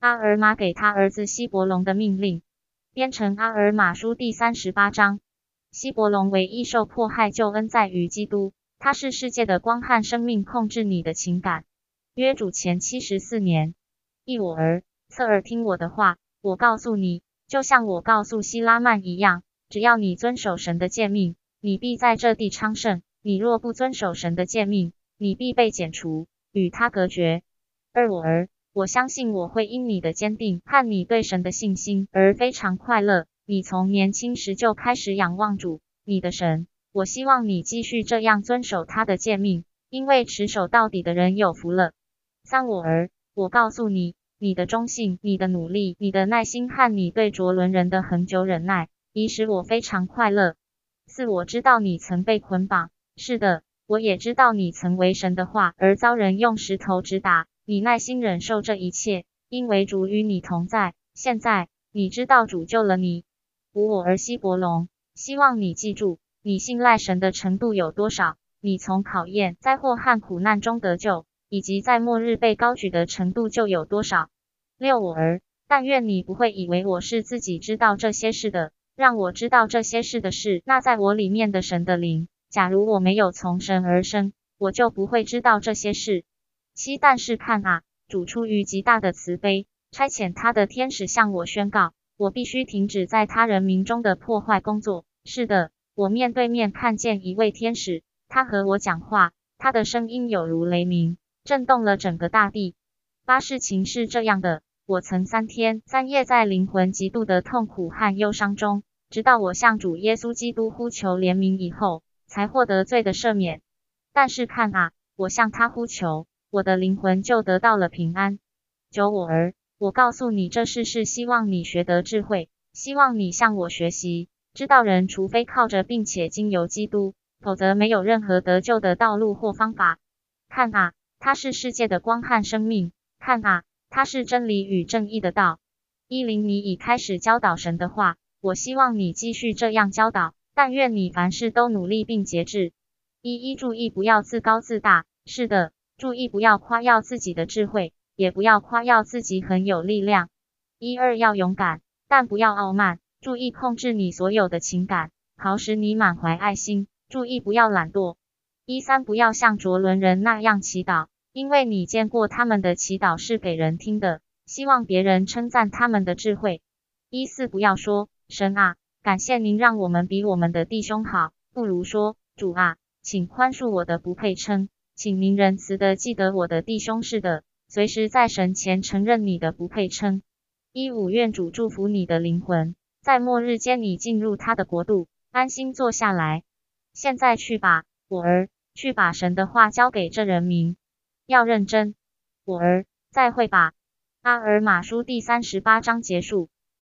阿尔玛给他儿子希伯龙的命令。编成阿尔玛书第三十八章。希伯龙唯一受迫害救恩在于基督，他是世界的光和生命，控制你的情感。约主前七十四年。一我儿，侧耳听我的话，我告诉你，就像我告诉希拉曼一样，只要你遵守神的诫命，你必在这地昌盛；你若不遵守神的诫命，你必被剪除，与他隔绝。二我儿，我相信我会因你的坚定和你对神的信心而非常快乐。你从年轻时就开始仰望主，你的神。我希望你继续这样遵守他的诫命，因为持守到底的人有福了。三我儿，我告诉你。你的忠信、你的努力、你的耐心和你对卓伦人的恒久忍耐，已使我非常快乐。四，我知道你曾被捆绑，是的，我也知道你曾为神的话而遭人用石头直打。你耐心忍受这一切，因为主与你同在。现在你知道主救了你。五，我儿希伯龙，希望你记住，你信赖神的程度有多少，你从考验、灾祸和苦难中得救。以及在末日被高举的程度就有多少。六我儿，但愿你不会以为我是自己知道这些事的，让我知道这些事的事，那在我里面的神的灵。假如我没有从神而生，我就不会知道这些事。七但是看啊，主出于极大的慈悲，差遣他的天使向我宣告，我必须停止在他人民中的破坏工作。是的，我面对面看见一位天使，他和我讲话，他的声音有如雷鸣。震动了整个大地。八事情是这样的：我曾三天三夜在灵魂极度的痛苦和忧伤中，直到我向主耶稣基督呼求怜悯以后，才获得罪的赦免。但是看啊，我向他呼求，我的灵魂就得到了平安。九我儿，我告诉你这事是希望你学得智慧，希望你向我学习，知道人除非靠着并且经由基督，否则没有任何得救的道路或方法。看啊。它是世界的光和生命，看啊，它是真理与正义的道。伊林，你已开始教导神的话，我希望你继续这样教导。但愿你凡事都努力并节制。一一注意不要自高自大，是的，注意不要夸耀自己的智慧，也不要夸耀自己很有力量。一二要勇敢，但不要傲慢。注意控制你所有的情感，好使你满怀爱心。注意不要懒惰。一三不要像卓伦人那样祈祷，因为你见过他们的祈祷是给人听的，希望别人称赞他们的智慧。一四不要说神啊，感谢您让我们比我们的弟兄好，不如说主啊，请宽恕我的不配称，请您仁慈的记得我的弟兄是的，随时在神前承认你的不配称。一五愿主祝福你的灵魂，在末日间你进入他的国度，安心坐下来。现在去吧，我儿。去把神的话交给这人民，要认真。我儿，再会吧。阿尔马书第三十八章结束。